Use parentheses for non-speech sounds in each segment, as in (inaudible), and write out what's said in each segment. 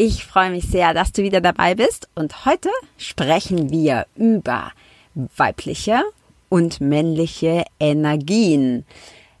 Ich freue mich sehr, dass du wieder dabei bist und heute sprechen wir über weibliche und männliche Energien.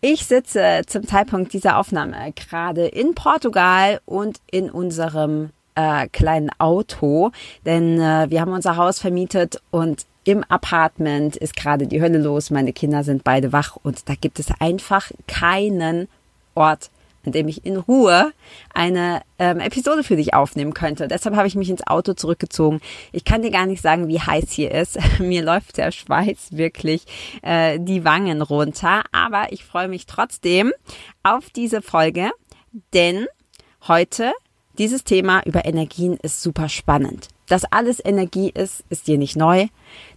Ich sitze zum Zeitpunkt dieser Aufnahme gerade in Portugal und in unserem äh, kleinen Auto, denn äh, wir haben unser Haus vermietet und im Apartment ist gerade die Hölle los. Meine Kinder sind beide wach und da gibt es einfach keinen Ort, an dem ich in Ruhe eine ähm, Episode für dich aufnehmen könnte. Deshalb habe ich mich ins Auto zurückgezogen. Ich kann dir gar nicht sagen, wie heiß hier ist. (laughs) Mir läuft der Schweiß wirklich äh, die Wangen runter. Aber ich freue mich trotzdem auf diese Folge, denn heute dieses Thema über Energien ist super spannend. Dass alles Energie ist, ist dir nicht neu.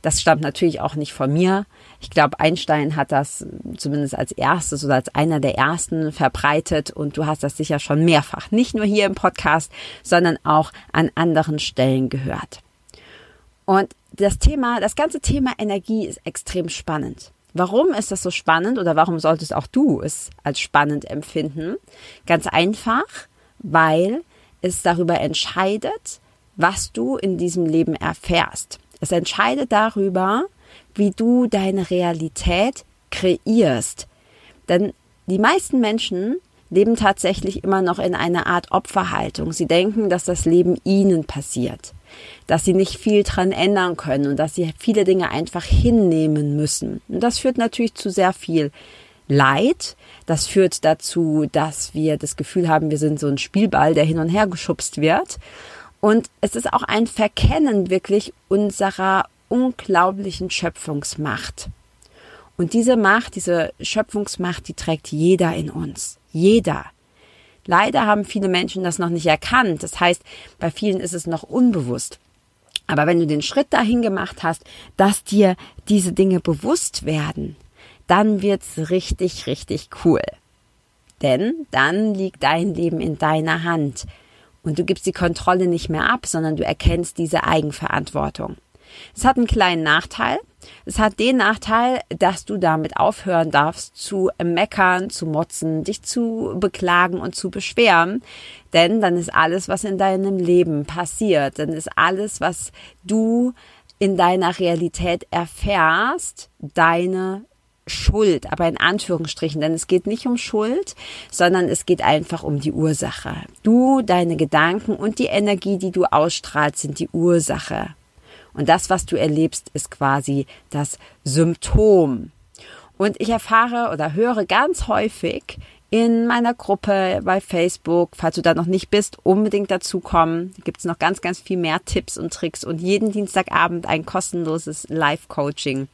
Das stammt natürlich auch nicht von mir. Ich glaube, Einstein hat das zumindest als erstes oder als einer der ersten verbreitet und du hast das sicher schon mehrfach, nicht nur hier im Podcast, sondern auch an anderen Stellen gehört. Und das Thema, das ganze Thema Energie ist extrem spannend. Warum ist das so spannend oder warum solltest auch du es als spannend empfinden? Ganz einfach, weil es darüber entscheidet, was du in diesem Leben erfährst. Es entscheidet darüber, wie du deine Realität kreierst. Denn die meisten Menschen leben tatsächlich immer noch in einer Art Opferhaltung. Sie denken, dass das Leben ihnen passiert, dass sie nicht viel dran ändern können und dass sie viele Dinge einfach hinnehmen müssen. Und das führt natürlich zu sehr viel Leid. Das führt dazu, dass wir das Gefühl haben, wir sind so ein Spielball, der hin und her geschubst wird. Und es ist auch ein Verkennen wirklich unserer unglaublichen Schöpfungsmacht. Und diese Macht, diese Schöpfungsmacht, die trägt jeder in uns. Jeder. Leider haben viele Menschen das noch nicht erkannt. Das heißt, bei vielen ist es noch unbewusst. Aber wenn du den Schritt dahin gemacht hast, dass dir diese Dinge bewusst werden, dann wird's richtig, richtig cool. Denn dann liegt dein Leben in deiner Hand. Und du gibst die Kontrolle nicht mehr ab, sondern du erkennst diese Eigenverantwortung. Es hat einen kleinen Nachteil. Es hat den Nachteil, dass du damit aufhören darfst zu meckern, zu motzen, dich zu beklagen und zu beschweren. Denn dann ist alles, was in deinem Leben passiert, dann ist alles, was du in deiner Realität erfährst, deine Schuld, aber in Anführungsstrichen, denn es geht nicht um Schuld, sondern es geht einfach um die Ursache. Du, deine Gedanken und die Energie, die du ausstrahlst, sind die Ursache. Und das, was du erlebst, ist quasi das Symptom. Und ich erfahre oder höre ganz häufig in meiner Gruppe bei Facebook, falls du da noch nicht bist, unbedingt dazukommen. Da gibt es noch ganz, ganz viel mehr Tipps und Tricks und jeden Dienstagabend ein kostenloses Live-Coaching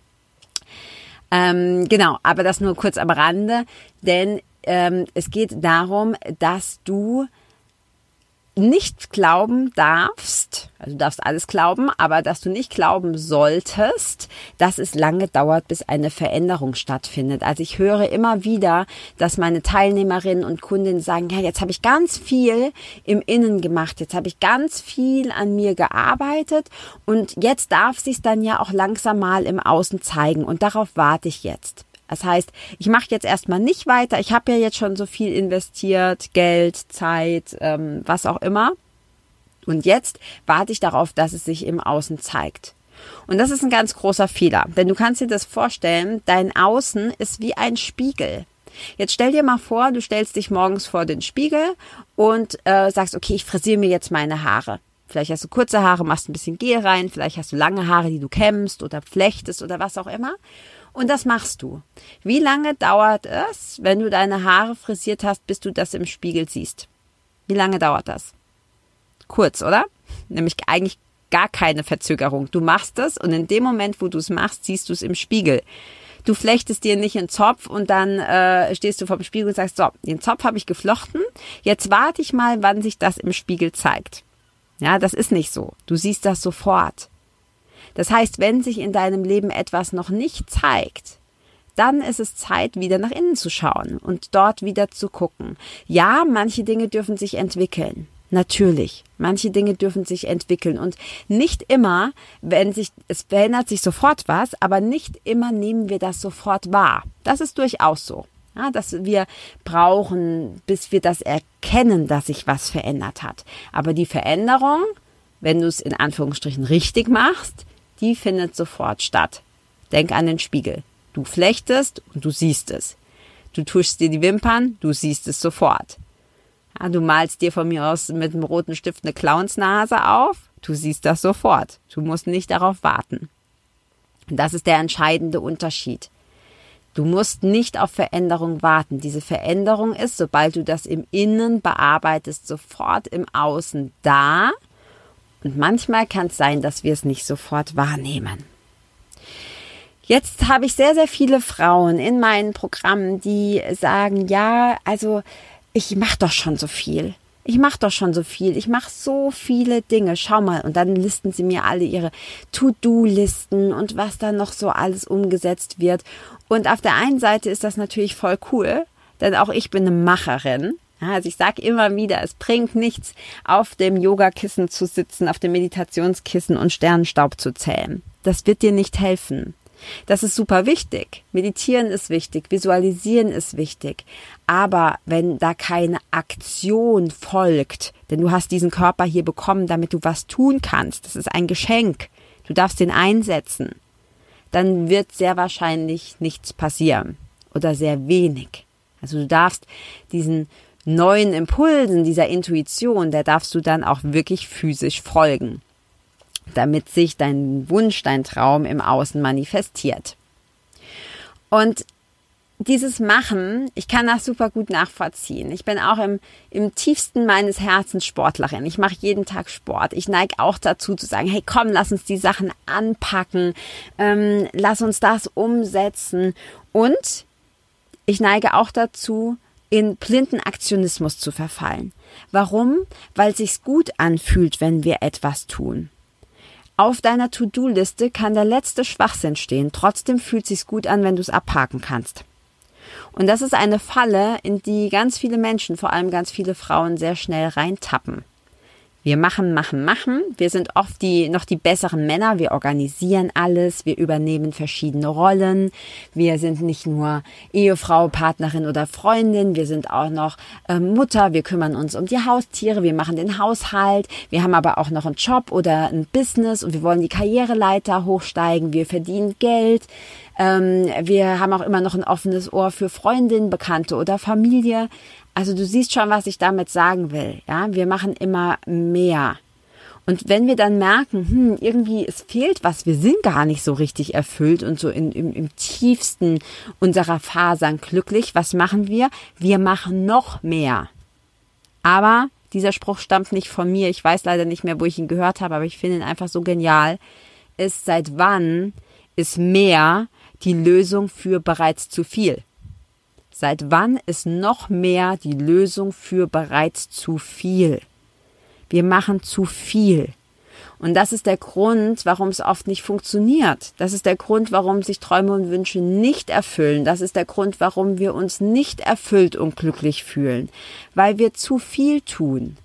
ähm, genau, aber das nur kurz am Rande, denn ähm, es geht darum, dass du nicht glauben darfst, also du darfst alles glauben, aber dass du nicht glauben solltest, dass es lange dauert, bis eine Veränderung stattfindet. Also ich höre immer wieder, dass meine Teilnehmerinnen und Kundinnen sagen, ja, jetzt habe ich ganz viel im Innen gemacht, jetzt habe ich ganz viel an mir gearbeitet und jetzt darf sich dann ja auch langsam mal im Außen zeigen und darauf warte ich jetzt. Das heißt, ich mache jetzt erstmal nicht weiter. Ich habe ja jetzt schon so viel investiert, Geld, Zeit, ähm, was auch immer. Und jetzt warte ich darauf, dass es sich im Außen zeigt. Und das ist ein ganz großer Fehler, denn du kannst dir das vorstellen, dein Außen ist wie ein Spiegel. Jetzt stell dir mal vor, du stellst dich morgens vor den Spiegel und äh, sagst, okay, ich frisiere mir jetzt meine Haare. Vielleicht hast du kurze Haare, machst ein bisschen Gel rein, vielleicht hast du lange Haare, die du kämmst oder flechtest oder was auch immer. Und das machst du. Wie lange dauert es, wenn du deine Haare frisiert hast, bis du das im Spiegel siehst? Wie lange dauert das? Kurz, oder? Nämlich eigentlich gar keine Verzögerung. Du machst es und in dem Moment, wo du es machst, siehst du es im Spiegel. Du flechtest dir nicht einen Zopf und dann äh, stehst du vor dem Spiegel und sagst, so, den Zopf habe ich geflochten. Jetzt warte ich mal, wann sich das im Spiegel zeigt. Ja, das ist nicht so. Du siehst das sofort. Das heißt, wenn sich in deinem Leben etwas noch nicht zeigt, dann ist es Zeit, wieder nach innen zu schauen und dort wieder zu gucken. Ja, manche Dinge dürfen sich entwickeln. Natürlich. Manche Dinge dürfen sich entwickeln und nicht immer, wenn sich, es verändert sich sofort was, aber nicht immer nehmen wir das sofort wahr. Das ist durchaus so. Ja, dass wir brauchen, bis wir das erkennen, dass sich was verändert hat. Aber die Veränderung, wenn du es in Anführungsstrichen richtig machst, die findet sofort statt. Denk an den Spiegel. Du flechtest und du siehst es. Du tuschst dir die Wimpern, du siehst es sofort. Ja, du malst dir von mir aus mit einem roten Stift eine Clownsnase auf, du siehst das sofort. Du musst nicht darauf warten. das ist der entscheidende Unterschied. Du musst nicht auf Veränderung warten. Diese Veränderung ist, sobald du das im Innen bearbeitest, sofort im Außen da. Und manchmal kann es sein, dass wir es nicht sofort wahrnehmen. Jetzt habe ich sehr, sehr viele Frauen in meinen Programmen, die sagen, ja, also ich mache doch schon so viel. Ich mache doch schon so viel. Ich mache so viele Dinge. Schau mal. Und dann listen sie mir alle ihre To-Do-Listen und was da noch so alles umgesetzt wird. Und auf der einen Seite ist das natürlich voll cool, denn auch ich bin eine Macherin. also ich sage immer wieder, es bringt nichts, auf dem Yogakissen zu sitzen, auf dem Meditationskissen und Sternenstaub zu zählen. Das wird dir nicht helfen. Das ist super wichtig. Meditieren ist wichtig, visualisieren ist wichtig. Aber wenn da keine Aktion folgt, denn du hast diesen Körper hier bekommen, damit du was tun kannst, das ist ein Geschenk, du darfst den einsetzen, dann wird sehr wahrscheinlich nichts passieren oder sehr wenig. Also du darfst diesen neuen Impulsen, dieser Intuition, der darfst du dann auch wirklich physisch folgen damit sich dein Wunsch, dein Traum im Außen manifestiert. Und dieses Machen, ich kann das super gut nachvollziehen. Ich bin auch im, im tiefsten meines Herzens Sportlerin. Ich mache jeden Tag Sport. Ich neige auch dazu zu sagen, hey komm, lass uns die Sachen anpacken, ähm, lass uns das umsetzen. Und ich neige auch dazu, in blinden Aktionismus zu verfallen. Warum? Weil sich's gut anfühlt, wenn wir etwas tun. Auf deiner To-Do-Liste kann der letzte Schwachsinn stehen. Trotzdem fühlt sich's gut an, wenn du es abhaken kannst. Und das ist eine Falle, in die ganz viele Menschen, vor allem ganz viele Frauen, sehr schnell reintappen. Wir machen, machen, machen. Wir sind oft die, noch die besseren Männer. Wir organisieren alles. Wir übernehmen verschiedene Rollen. Wir sind nicht nur Ehefrau, Partnerin oder Freundin. Wir sind auch noch äh, Mutter. Wir kümmern uns um die Haustiere. Wir machen den Haushalt. Wir haben aber auch noch einen Job oder ein Business und wir wollen die Karriereleiter hochsteigen. Wir verdienen Geld. Ähm, wir haben auch immer noch ein offenes Ohr für Freundinnen, Bekannte oder Familie. Also du siehst schon, was ich damit sagen will. Ja, wir machen immer mehr. Und wenn wir dann merken, hm, irgendwie es fehlt was, wir sind gar nicht so richtig erfüllt und so in, im, im tiefsten unserer Fasern glücklich, was machen wir? Wir machen noch mehr. Aber dieser Spruch stammt nicht von mir. Ich weiß leider nicht mehr, wo ich ihn gehört habe, aber ich finde ihn einfach so genial. Ist seit wann ist mehr die Lösung für bereits zu viel? Seit wann ist noch mehr die Lösung für bereits zu viel? Wir machen zu viel. Und das ist der Grund, warum es oft nicht funktioniert. Das ist der Grund, warum sich Träume und Wünsche nicht erfüllen. Das ist der Grund, warum wir uns nicht erfüllt und glücklich fühlen. Weil wir zu viel tun.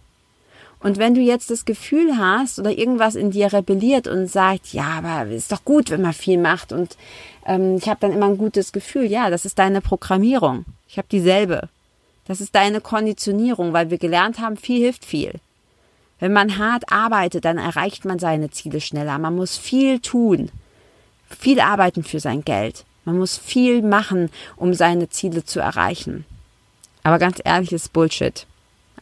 Und wenn du jetzt das Gefühl hast oder irgendwas in dir rebelliert und sagt, ja, aber ist doch gut, wenn man viel macht und ähm, ich habe dann immer ein gutes Gefühl. Ja, das ist deine Programmierung. Ich habe dieselbe. Das ist deine Konditionierung, weil wir gelernt haben, viel hilft viel. Wenn man hart arbeitet, dann erreicht man seine Ziele schneller. Man muss viel tun, viel arbeiten für sein Geld. Man muss viel machen, um seine Ziele zu erreichen. Aber ganz ehrlich ist Bullshit.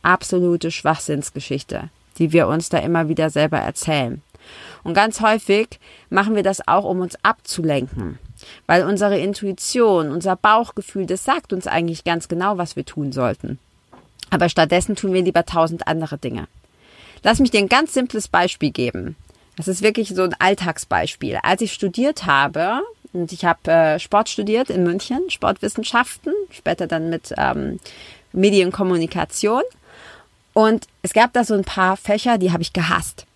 Absolute Schwachsinnsgeschichte, die wir uns da immer wieder selber erzählen. Und ganz häufig machen wir das auch, um uns abzulenken. Weil unsere Intuition, unser Bauchgefühl, das sagt uns eigentlich ganz genau, was wir tun sollten. Aber stattdessen tun wir lieber tausend andere Dinge. Lass mich dir ein ganz simples Beispiel geben. Das ist wirklich so ein Alltagsbeispiel. Als ich studiert habe, und ich habe äh, Sport studiert in München, Sportwissenschaften, später dann mit ähm, Medienkommunikation. Und es gab da so ein paar Fächer, die habe ich gehasst.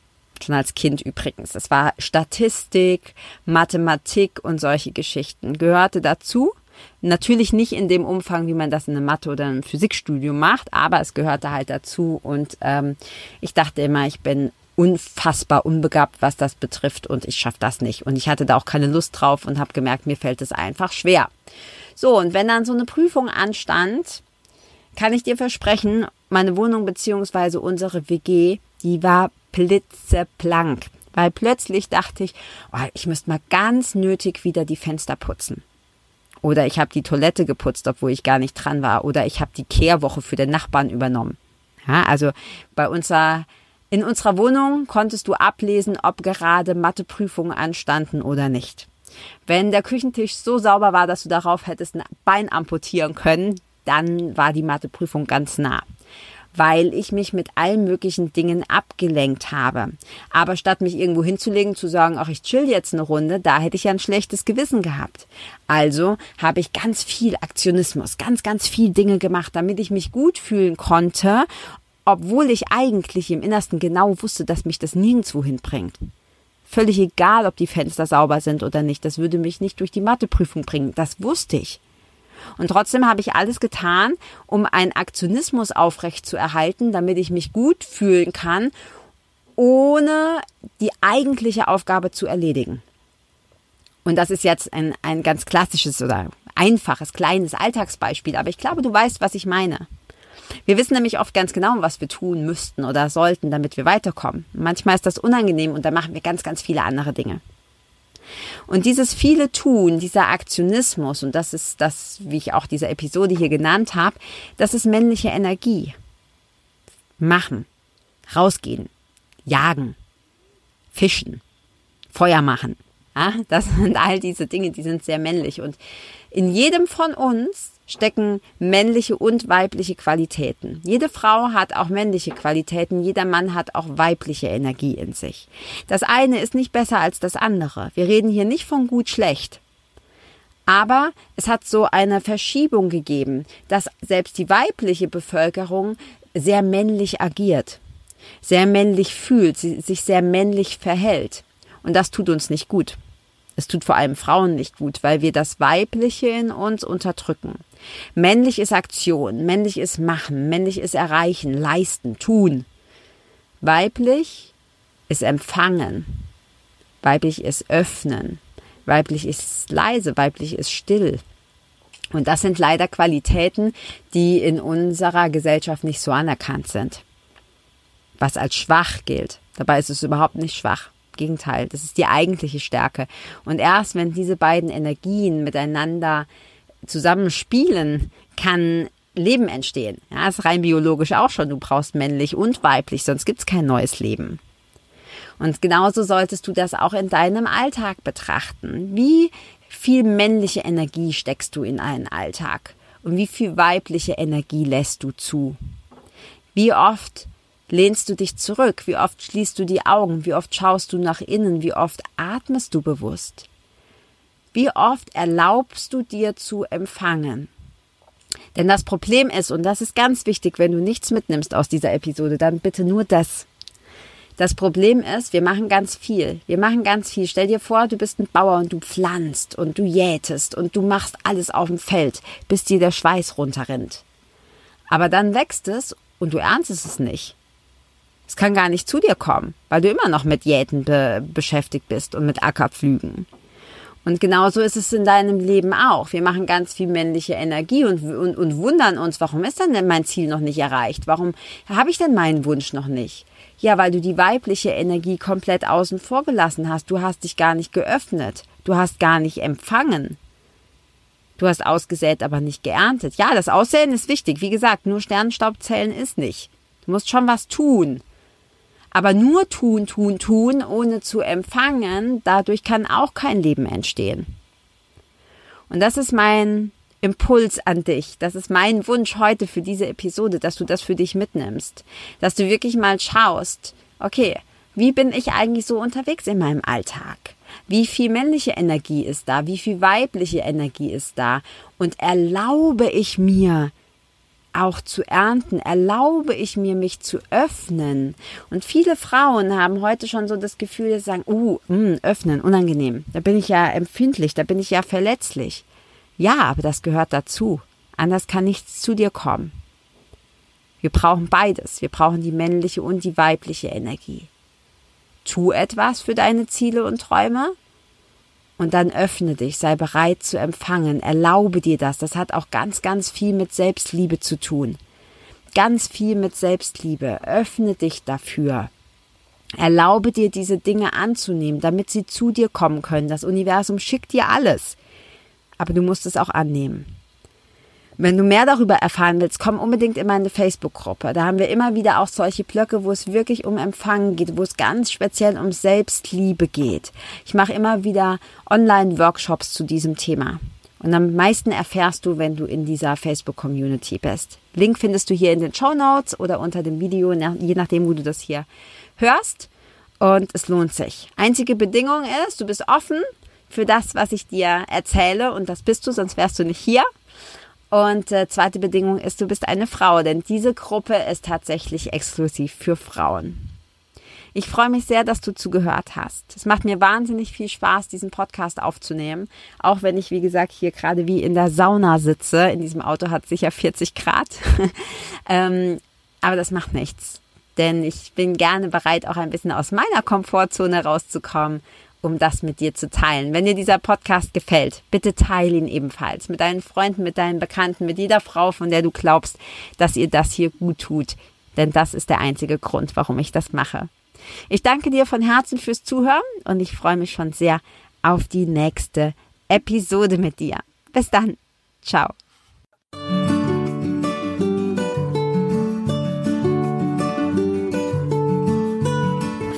Schon als Kind übrigens. Das war Statistik, Mathematik und solche Geschichten. Gehörte dazu. Natürlich nicht in dem Umfang, wie man das in einem Mathe- oder einem Physikstudium macht, aber es gehörte halt dazu. Und ähm, ich dachte immer, ich bin unfassbar unbegabt, was das betrifft und ich schaffe das nicht. Und ich hatte da auch keine Lust drauf und habe gemerkt, mir fällt es einfach schwer. So, und wenn dann so eine Prüfung anstand, kann ich dir versprechen, meine Wohnung beziehungsweise unsere WG, die war blitzeblank. Weil plötzlich dachte ich, oh, ich müsste mal ganz nötig wieder die Fenster putzen. Oder ich habe die Toilette geputzt, obwohl ich gar nicht dran war. Oder ich habe die Kehrwoche für den Nachbarn übernommen. Ja, also bei unserer, in unserer Wohnung konntest du ablesen, ob gerade Matheprüfungen anstanden oder nicht. Wenn der Küchentisch so sauber war, dass du darauf hättest ein Bein amputieren können, dann war die Matheprüfung ganz nah weil ich mich mit allen möglichen Dingen abgelenkt habe. Aber statt mich irgendwo hinzulegen, zu sagen, ach, ich chill jetzt eine Runde, da hätte ich ja ein schlechtes Gewissen gehabt. Also habe ich ganz viel Aktionismus, ganz, ganz viel Dinge gemacht, damit ich mich gut fühlen konnte, obwohl ich eigentlich im Innersten genau wusste, dass mich das nirgendwo hinbringt. Völlig egal, ob die Fenster sauber sind oder nicht. Das würde mich nicht durch die Matheprüfung bringen. Das wusste ich. Und trotzdem habe ich alles getan, um einen Aktionismus aufrecht zu erhalten, damit ich mich gut fühlen kann, ohne die eigentliche Aufgabe zu erledigen. Und das ist jetzt ein, ein ganz klassisches oder einfaches, kleines Alltagsbeispiel, aber ich glaube, du weißt, was ich meine. Wir wissen nämlich oft ganz genau, was wir tun müssten oder sollten, damit wir weiterkommen. Manchmal ist das unangenehm und dann machen wir ganz, ganz viele andere Dinge. Und dieses viele Tun, dieser Aktionismus, und das ist das, wie ich auch diese Episode hier genannt habe, das ist männliche Energie. Machen, rausgehen, jagen, fischen, Feuer machen. Ja, das sind all diese Dinge, die sind sehr männlich. Und in jedem von uns stecken männliche und weibliche Qualitäten. Jede Frau hat auch männliche Qualitäten, jeder Mann hat auch weibliche Energie in sich. Das eine ist nicht besser als das andere. Wir reden hier nicht von gut schlecht. Aber es hat so eine Verschiebung gegeben, dass selbst die weibliche Bevölkerung sehr männlich agiert, sehr männlich fühlt, sich sehr männlich verhält. Und das tut uns nicht gut. Es tut vor allem Frauen nicht gut, weil wir das Weibliche in uns unterdrücken. Männlich ist Aktion, männlich ist Machen, männlich ist Erreichen, Leisten, Tun. Weiblich ist Empfangen. Weiblich ist Öffnen. Weiblich ist leise, weiblich ist still. Und das sind leider Qualitäten, die in unserer Gesellschaft nicht so anerkannt sind. Was als schwach gilt. Dabei ist es überhaupt nicht schwach. Gegenteil, das ist die eigentliche Stärke. Und erst wenn diese beiden Energien miteinander zusammenspielen, kann Leben entstehen. Ja, ist rein biologisch auch schon. Du brauchst männlich und weiblich, sonst gibt's kein neues Leben. Und genauso solltest du das auch in deinem Alltag betrachten. Wie viel männliche Energie steckst du in einen Alltag? Und wie viel weibliche Energie lässt du zu? Wie oft lehnst du dich zurück? Wie oft schließt du die Augen? Wie oft schaust du nach innen? Wie oft atmest du bewusst? Wie oft erlaubst du dir zu empfangen? Denn das Problem ist, und das ist ganz wichtig, wenn du nichts mitnimmst aus dieser Episode, dann bitte nur das. Das Problem ist, wir machen ganz viel. Wir machen ganz viel. Stell dir vor, du bist ein Bauer und du pflanzt und du jätest und du machst alles auf dem Feld, bis dir der Schweiß runterrinnt. Aber dann wächst es und du erntest es nicht. Es kann gar nicht zu dir kommen, weil du immer noch mit Jäten be beschäftigt bist und mit Ackerpflügen. Und genauso ist es in deinem Leben auch. Wir machen ganz viel männliche Energie und, und, und wundern uns, warum ist denn mein Ziel noch nicht erreicht? Warum habe ich denn meinen Wunsch noch nicht? Ja, weil du die weibliche Energie komplett außen vor gelassen hast. Du hast dich gar nicht geöffnet. Du hast gar nicht empfangen. Du hast ausgesät, aber nicht geerntet. Ja, das Aussäen ist wichtig. Wie gesagt, nur Sternenstaubzellen ist nicht. Du musst schon was tun. Aber nur tun, tun, tun, ohne zu empfangen, dadurch kann auch kein Leben entstehen. Und das ist mein Impuls an dich. Das ist mein Wunsch heute für diese Episode, dass du das für dich mitnimmst. Dass du wirklich mal schaust, okay, wie bin ich eigentlich so unterwegs in meinem Alltag? Wie viel männliche Energie ist da? Wie viel weibliche Energie ist da? Und erlaube ich mir, auch zu ernten? Erlaube ich mir, mich zu öffnen? Und viele Frauen haben heute schon so das Gefühl, dass sie sagen, uh, mh, hm, öffnen, unangenehm. Da bin ich ja empfindlich, da bin ich ja verletzlich. Ja, aber das gehört dazu. Anders kann nichts zu dir kommen. Wir brauchen beides. Wir brauchen die männliche und die weibliche Energie. Tu etwas für deine Ziele und Träume und dann öffne dich, sei bereit zu empfangen, erlaube dir das. Das hat auch ganz, ganz viel mit Selbstliebe zu tun. Ganz viel mit Selbstliebe. Öffne dich dafür. Erlaube dir diese Dinge anzunehmen, damit sie zu dir kommen können. Das Universum schickt dir alles. Aber du musst es auch annehmen. Wenn du mehr darüber erfahren willst, komm unbedingt in meine Facebook-Gruppe. Da haben wir immer wieder auch solche Blöcke, wo es wirklich um Empfangen geht, wo es ganz speziell um Selbstliebe geht. Ich mache immer wieder Online-Workshops zu diesem Thema. Und am meisten erfährst du, wenn du in dieser Facebook-Community bist. Link findest du hier in den Show Notes oder unter dem Video, je nachdem, wo du das hier hörst. Und es lohnt sich. Einzige Bedingung ist, du bist offen für das, was ich dir erzähle. Und das bist du, sonst wärst du nicht hier. Und äh, zweite Bedingung ist, du bist eine Frau, denn diese Gruppe ist tatsächlich exklusiv für Frauen. Ich freue mich sehr, dass du zugehört hast. Es macht mir wahnsinnig viel Spaß, diesen Podcast aufzunehmen. Auch wenn ich, wie gesagt, hier gerade wie in der Sauna sitze. In diesem Auto hat sicher 40 Grad. (laughs) ähm, aber das macht nichts. Denn ich bin gerne bereit, auch ein bisschen aus meiner Komfortzone rauszukommen um das mit dir zu teilen. Wenn dir dieser Podcast gefällt, bitte teile ihn ebenfalls mit deinen Freunden, mit deinen Bekannten, mit jeder Frau, von der du glaubst, dass ihr das hier gut tut. Denn das ist der einzige Grund, warum ich das mache. Ich danke dir von Herzen fürs Zuhören und ich freue mich schon sehr auf die nächste Episode mit dir. Bis dann. Ciao.